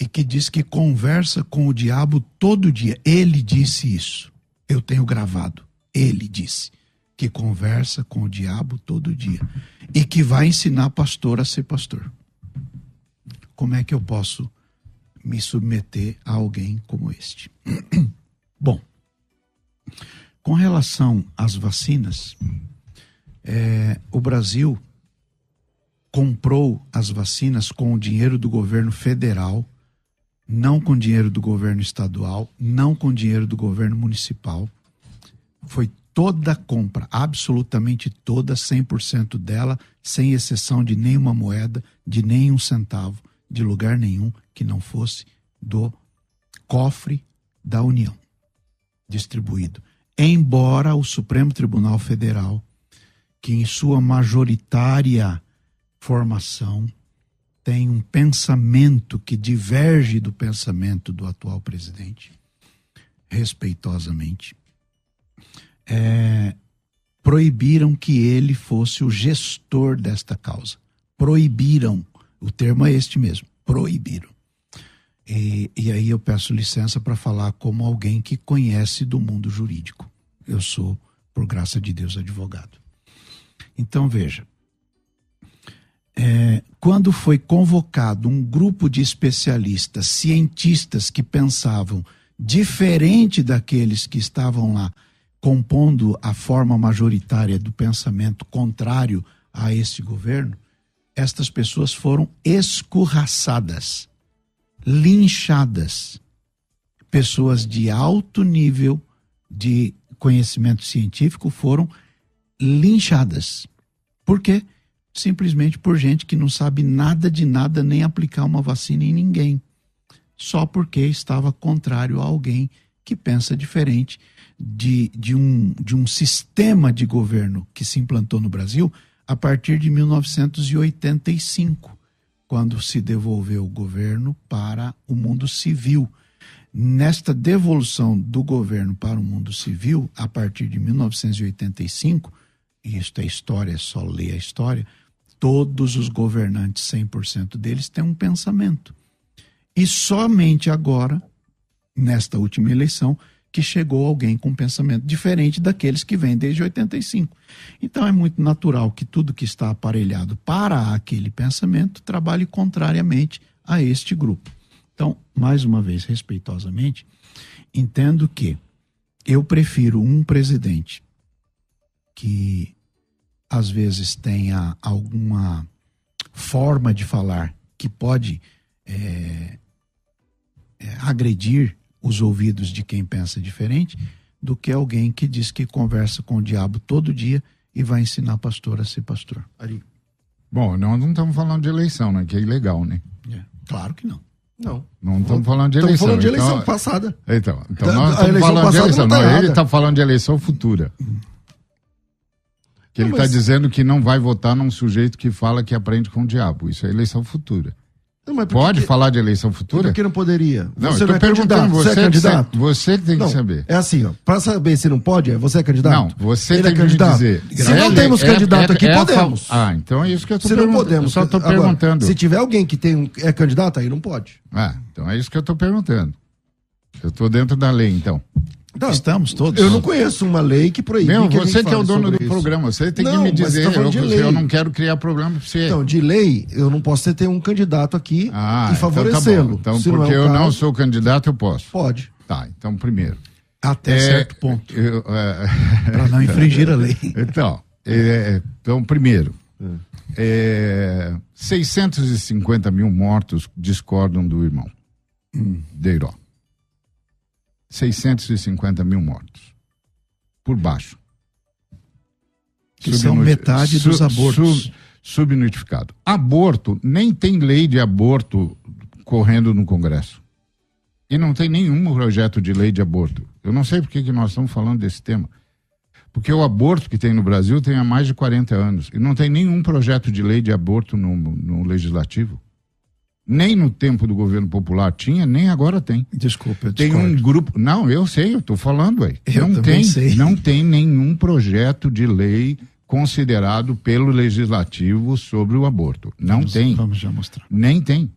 e que diz que conversa com o diabo todo dia. Ele disse isso. Eu tenho gravado. Ele disse que conversa com o diabo todo dia e que vai ensinar pastor a ser pastor. Como é que eu posso me submeter a alguém como este? <clears throat> Bom, com relação às vacinas, é, o Brasil comprou as vacinas com o dinheiro do governo federal, não com dinheiro do governo estadual, não com dinheiro do governo municipal. Foi toda a compra, absolutamente toda, 100% dela, sem exceção de nenhuma moeda, de nenhum centavo, de lugar nenhum que não fosse do cofre da União distribuído. Embora o Supremo Tribunal Federal, que em sua majoritária formação tem um pensamento que diverge do pensamento do atual presidente, respeitosamente, é, proibiram que ele fosse o gestor desta causa. Proibiram. O termo é este mesmo. Proibiram. E, e aí eu peço licença para falar como alguém que conhece do mundo jurídico. Eu sou, por graça de Deus, advogado. Então veja. É, quando foi convocado um grupo de especialistas, cientistas que pensavam diferente daqueles que estavam lá compondo a forma majoritária do pensamento contrário a esse governo, estas pessoas foram escorraçadas, linchadas. Pessoas de alto nível de conhecimento científico foram linchadas. Por quê? Simplesmente por gente que não sabe nada de nada, nem aplicar uma vacina em ninguém. Só porque estava contrário a alguém que pensa diferente de, de, um, de um sistema de governo que se implantou no Brasil a partir de 1985, quando se devolveu o governo para o mundo civil. Nesta devolução do governo para o mundo civil, a partir de 1985, e isto é história, é só ler a história, todos os governantes, 100% deles, têm um pensamento. E somente agora, nesta última eleição, que chegou alguém com um pensamento diferente daqueles que vêm desde 85. Então é muito natural que tudo que está aparelhado para aquele pensamento trabalhe contrariamente a este grupo. Então, mais uma vez, respeitosamente, entendo que eu prefiro um presidente que às vezes tenha alguma forma de falar que pode é, é, agredir os ouvidos de quem pensa diferente, do que alguém que diz que conversa com o diabo todo dia e vai ensinar pastor a ser pastor. Ari. Bom, nós não estamos falando de eleição, né? Que é ilegal, né? É, claro que não. Não. Não estamos falando de eleição. Estamos falando de eleição então, passada. Então, então nós estamos falando de passada eleição. não tá Não, ele está falando de eleição futura. Que ele Não, está mas- dizendo que não vai votar num sujeito que fala que aprende com o diabo. Isso é eleição futura. Não, Pode que- falar de eleição futura? por que não poderia? Não, você eu não tô é perguntando, você, Você é candidato? Você que tem Não, que saber. É assim, ó. Pra saber se não pode, é você é candidato? Não, você Ele tem é que me candidato? dizer. Se não Ele temos é- candidato é- aqui, é podemos. Ah, então é isso que eu estou Se não perguntando. podemos. Eu só estou Agora, perguntando. Se tiver alguém que tem um, é candidato, aí não pode. Ah, então é isso que eu estou perguntando. Eu estou dentro da lei, então. Não, Estamos todos. Eu não conheço uma lei que proíbe. Que você que é o dono do isso. programa, você tem Não, que me dizer. tá eu, de lei. eu não quero criar problema para você. Então, de lei, eu não posso ter um candidato aqui ah, e então tá favorecê-lo. Então, Se porque é o eu não caso, sou candidato, eu posso. Pode. Tá, então primeiro. Até É, certo ponto. é, <laughs> Para não infringir a lei. Então, é, então primeiro, é, 650 mil mortos discordam do irmão Deiró. 650 mil mortos. Por baixo. Que são metade dos abortos. sub- subnotificado. Aborto, nem tem lei de aborto correndo no Congresso. E não tem nenhum projeto de lei de aborto. Eu não sei por que que nós estamos falando desse tema. Porque o aborto que tem no Brasil tem há mais de 40 anos. E não tem nenhum projeto de lei de aborto no, no legislativo. Nem no tempo do governo popular tinha, nem agora tem. Desculpa, eu Tem discordo. um grupo. Não, eu sei, eu estou falando, aí. Eu Não também tem, sei. não tem nenhum projeto de lei considerado pelo legislativo sobre o aborto. Não Vamos- tem. Vamos já mostrar. Nem tem.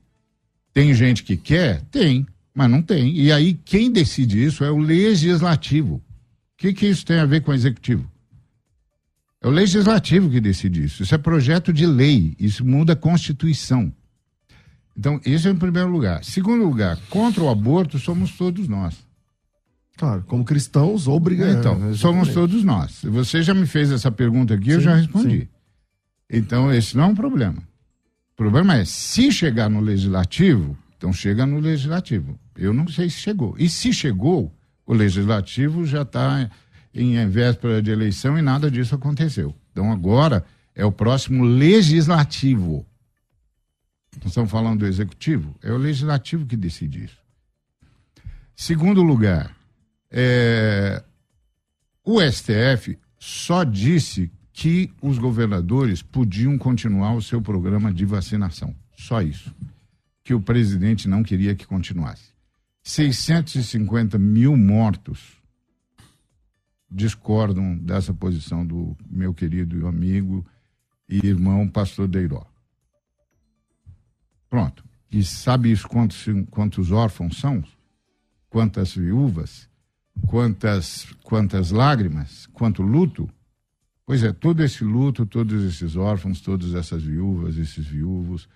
Tem gente que quer? Tem, mas não tem. E aí quem decide isso é o legislativo. O que, que isso tem a ver com o executivo? É o legislativo que decide isso. Isso é projeto de lei. Isso muda a Constituição. Então, isso é em primeiro lugar. Segundo lugar, contra o aborto somos todos nós. Claro, como cristãos, obrigados. Então, somos todos nós. Você já me fez essa pergunta aqui, eu Sim, já respondi. sim. Então, esse não é um problema. O problema é, se chegar no legislativo, então chega no legislativo. Eu não sei se chegou. E se chegou, o legislativo já está em véspera de eleição e nada disso aconteceu. Então, agora é o próximo legislativo. Nós estamos falando do executivo? É o legislativo que decide isso. Segundo lugar, é, o STF só disse que os governadores podiam continuar o seu programa de vacinação. Só isso. Que o presidente não queria que continuasse. 650 mil mortos discordam dessa posição do meu querido amigo e irmão pastor Deiró. Pronto. E sabe quantos, quantos órfãos são? Quantas viúvas? Quantas, quantas lágrimas? Quanto luto? Pois é, todo esse luto, todos esses órfãos, todas essas viúvas, esses viúvos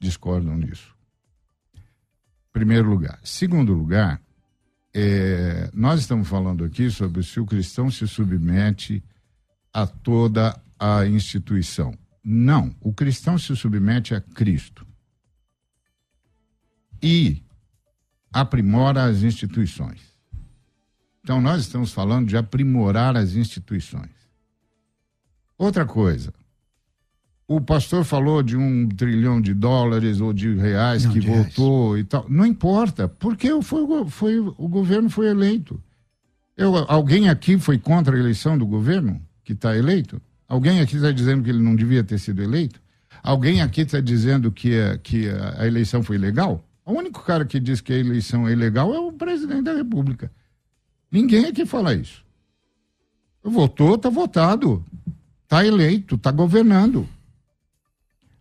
discordam disso. Primeiro lugar. Segundo lugar, é, nós estamos falando aqui sobre se o cristão se submete a toda a instituição. Não, o cristão se submete a Cristo e aprimora as instituições. Então, nós estamos falando de aprimorar as instituições. Outra coisa, o pastor falou de um trilhão de dólares ou de reais Não, que de reais. voltou e tal. Não importa, porque foi, foi, o governo foi eleito. Eu, alguém aqui foi contra a eleição do governo que está eleito? Alguém aqui está dizendo que ele não devia ter sido eleito? Alguém aqui está dizendo que, a, que a eleição foi legal? O único cara que diz que a eleição é ilegal é o presidente da República. Ninguém aqui fala isso. Votou, está votado. Está eleito, está governando.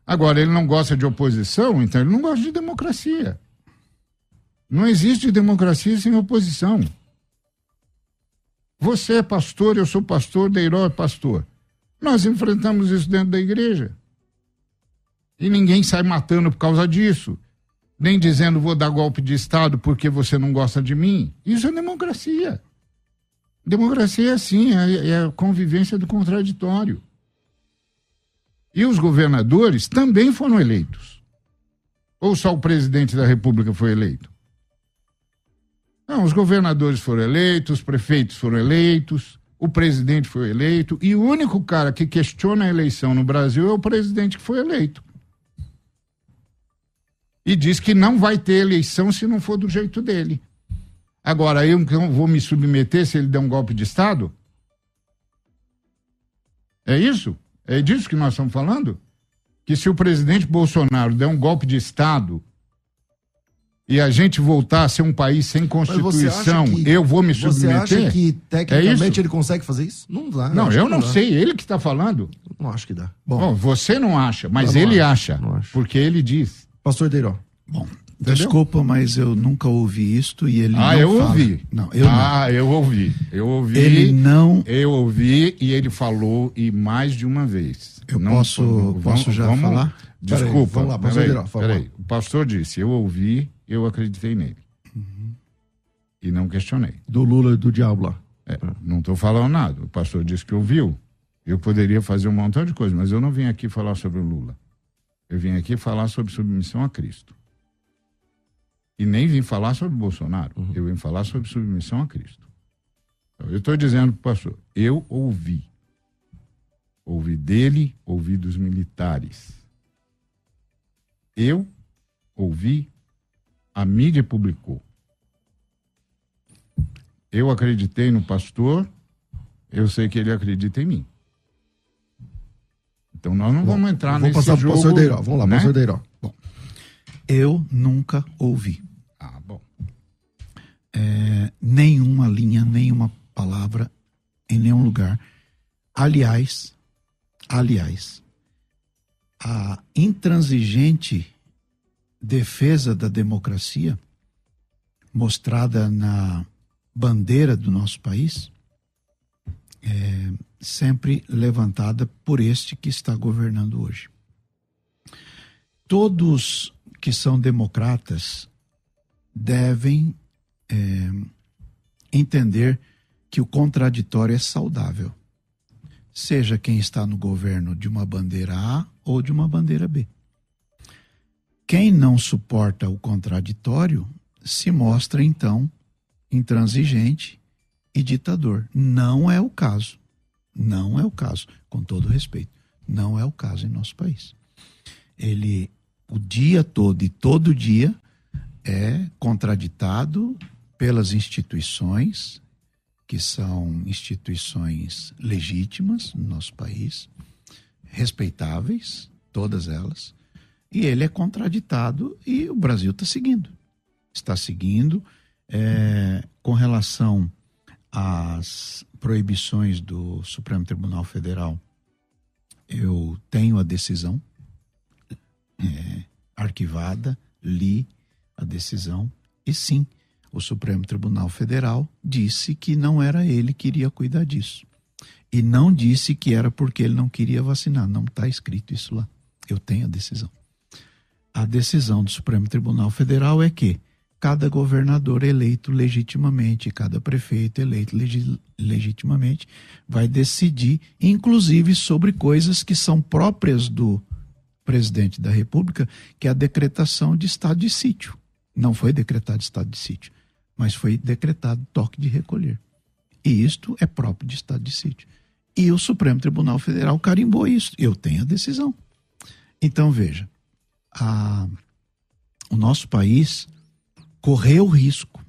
Agora, ele não gosta de oposição, então ele não gosta de democracia. Não existe democracia sem oposição. Você é pastor, eu sou pastor, Deiró é pastor. Nós enfrentamos isso dentro da igreja. E ninguém sai matando por causa disso. Nem dizendo vou dar golpe de Estado porque você não gosta de mim. Isso é democracia. Democracia é assim, é, a convivência do contraditório. E os governadores também foram eleitos. Ou só o presidente da República foi eleito? Não, os governadores foram eleitos, os prefeitos foram eleitos, o presidente foi eleito, e o único cara que questiona a eleição no Brasil é o presidente que foi eleito. E diz que não vai ter eleição se não for do jeito dele. Agora, eu então vou me submeter se ele der um golpe de Estado? É isso? É disso que nós estamos falando? Que se o presidente Bolsonaro der um golpe de Estado e a gente voltar a ser um país sem Constituição, que, eu vou me submeter? Você acha que tecnicamente é ele consegue fazer isso? Não dá. Não, eu não, sei. Ele que está falando. Não acho que dá. Bom, Bom você não acha, mas não ele acha. Porque ele diz. Pastor Deiró. Bom, Entendeu? Desculpa, mas eu nunca ouvi isto e ele ah, não eu fala. ouvi. Não, eu ah, não. eu ouvi. Eu ouvi. Ele não. Eu ouvi e ele falou e mais de uma vez. Eu não, posso, vamos, posso já vamos, falar? Desculpa. Peraí, vamos lá, peraí, peraí. O pastor disse, eu ouvi, eu acreditei nele. Uhum. E não questionei. Do Lula e do diabo lá. É, não estou falando nada. O pastor disse que ouviu. Eu poderia fazer um montão de coisas, mas eu não vim aqui falar sobre o Lula. Eu vim aqui falar sobre submissão a Cristo. E nem vim falar sobre Bolsonaro. Uhum. Eu vim falar sobre submissão a Cristo. Então, eu estou dizendo para o pastor, eu ouvi. Ouvi dele, ouvi dos militares. Eu ouvi, a mídia publicou. Eu acreditei no pastor, eu sei que ele acredita em mim. Então nós não Bom, vamos entrar nesse passar jogo. Pastor Deiró. Vamos lá, né? pastor Deiró. Bom, eu nunca ouvi. Ah, bom. É, nenhuma linha, nenhuma palavra em nenhum lugar. Aliás, aliás, a intransigente defesa da democracia mostrada na bandeira do nosso país é sempre levantada por este que está governando hoje. Todos que são democratas devem é, entender que o contraditório é saudável, seja quem está no governo de uma bandeira A ou de uma bandeira B. Quem não suporta o contraditório se mostra então intransigente e ditador. Não é o caso. Não é o caso, com todo respeito. Não é o caso em nosso país. Ele, o dia todo e todo dia, é contraditado pelas instituições, que são instituições legítimas no nosso país, respeitáveis, todas elas, e ele é contraditado e o Brasil está seguindo. Está seguindo é, com relação às proibições do Supremo Tribunal Federal. Eu tenho a decisão é, arquivada, li, a decisão e sim, o Supremo Tribunal Federal disse que não era ele que iria cuidar disso. E não disse que era porque ele não queria vacinar. Não está escrito isso lá. Eu tenho a decisão. A decisão do Supremo Tribunal Federal é que cada governador eleito legitimamente, cada prefeito eleito legi legitimamente, vai decidir, inclusive sobre coisas que são próprias do presidente da República, que é a decretação de estado de sítio. Não foi decretado estado de sítio, mas foi decretado toque de recolher. E isto é próprio de estado de sítio. E o Supremo Tribunal Federal carimbou isso. Eu tenho a decisão. Então, veja, a, o nosso país correu risco,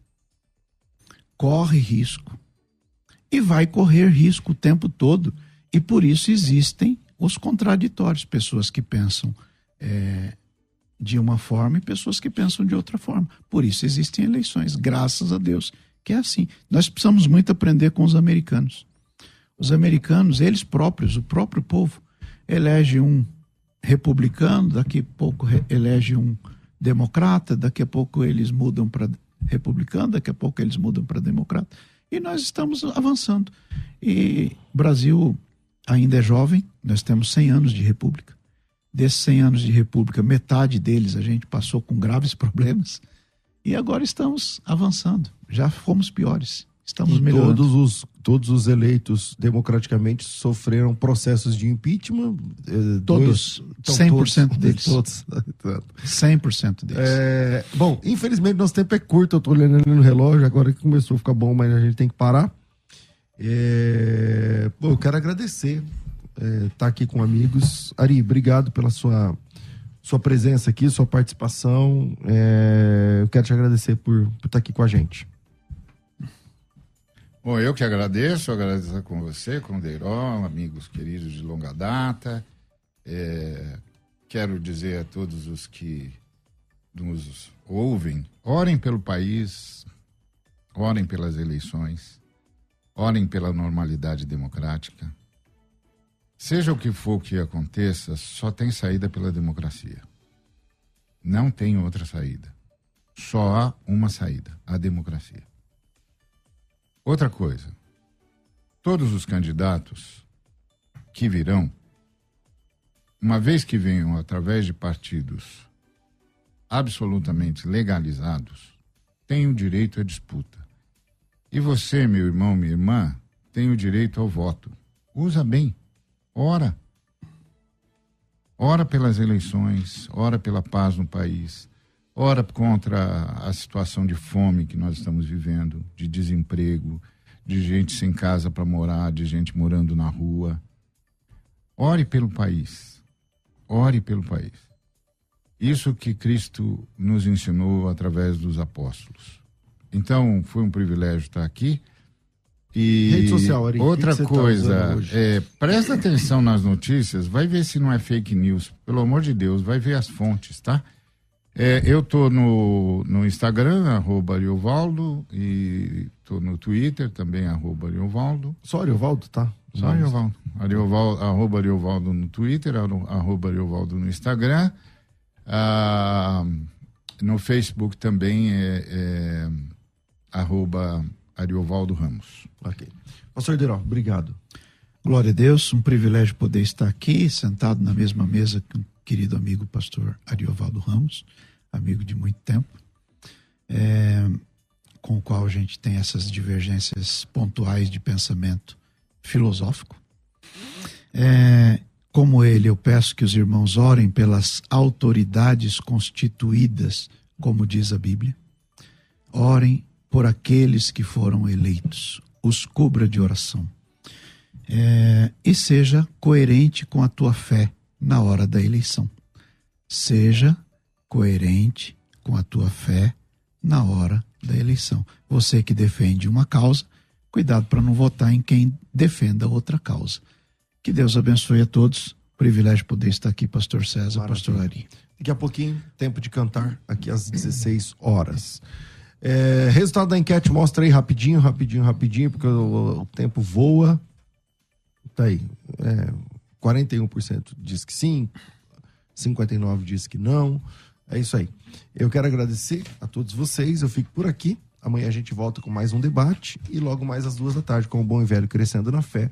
corre risco e vai correr risco o tempo todo. E por isso existem os contraditórios pessoas que pensam é, de uma forma e pessoas que pensam de outra forma. Por isso existem eleições, graças a Deus, que é assim. Nós precisamos muito aprender com os americanos. Os americanos, eles próprios, o próprio povo, elege um republicano, daqui a pouco elege um democrata, daqui a pouco eles mudam para republicano, daqui a pouco eles mudam para democrata. E nós estamos avançando. E o Brasil ainda é jovem, nós temos 100 anos de república desses 100 anos de república, metade deles a gente passou com graves <laughs> problemas e agora estamos avançando. Já fomos piores, Estamos e melhorando. todos os, todos os eleitos democraticamente sofreram processos de impeachment. eh, Todos, então, 100% todos, deles. <laughs> Todos. 100% deles. É, bom, infelizmente nosso tempo é curto, eu tô olhando ali no relógio, agora que começou a ficar bom, mas a gente tem que parar. É, pô, eu quero agradecer estar aqui com amigos. Ari, obrigado pela sua, sua presença aqui, sua participação. É, eu quero te agradecer por, por estar aqui com a gente. Bom, eu que agradeço, agradeço com você, com o Deiró, amigos queridos de longa data. É, quero dizer a todos os que nos ouvem, orem pelo país, orem pelas eleições, orem pela normalidade democrática. Seja o que for que aconteça, só tem saída pela democracia. Não tem outra saída. Só há uma saída, a democracia. Outra coisa, todos os candidatos que virão, uma vez que venham através de partidos absolutamente legalizados, têm o direito à disputa. E você, meu irmão, minha irmã, tem o direito ao voto. Usa bem. Ora. Ora pelas eleições, ora pela paz no país, ora contra a situação de fome que nós estamos vivendo, de desemprego, de gente sem casa para morar, de gente morando na rua. Ore pelo país. Ore pelo país. Isso que Cristo nos ensinou através dos apóstolos. Então, foi um privilégio estar aqui. E Rede social, Ari, outra que que tá coisa, hoje? é, presta atenção nas notícias, vai ver se não é fake news. Pelo amor de Deus, vai ver as fontes, tá? É, eu tô no, no Instagram, arroba Ariovaldo, e tô no Twitter também, arroba Ariovaldo. Só Ariovaldo, tá? Só Ariovaldo. Ariovaldo. Arroba Ariovaldo no Twitter, arroba Ariovaldo no Instagram. Ah, no Facebook também é, é arroba Ariovaldo Ramos. Ok. Pastor Deró, obrigado. Glória a Deus, um privilégio poder estar aqui, sentado na mesma mesa com querido amigo pastor Ariovaldo Ramos, amigo de muito tempo, é, com o qual a gente tem essas divergências pontuais de pensamento filosófico. É, como ele, eu peço que os irmãos orem pelas autoridades constituídas, como diz a Bíblia. Orem por aqueles que foram eleitos, os cubra de oração. É, e seja coerente com a tua fé na hora da eleição. Seja coerente com a tua fé na hora da eleição. Você que defende uma causa, cuidado para não votar em quem defenda outra causa. Que Deus abençoe a todos. Privilégio poder estar aqui, Pastor César, Maravilha. Pastor Ari. Daqui a pouquinho, tempo de cantar, aqui às 16 horas. É, resultado da enquete mostra aí rapidinho, rapidinho, rapidinho, porque o, o tempo voa. Tá aí. É, 41% diz que sim, 59% diz que não. É isso aí. Eu quero agradecer a todos vocês. Eu fico por aqui. Amanhã a gente volta com mais um debate e logo mais às duas da tarde com o Bom e Velho Crescendo na Fé,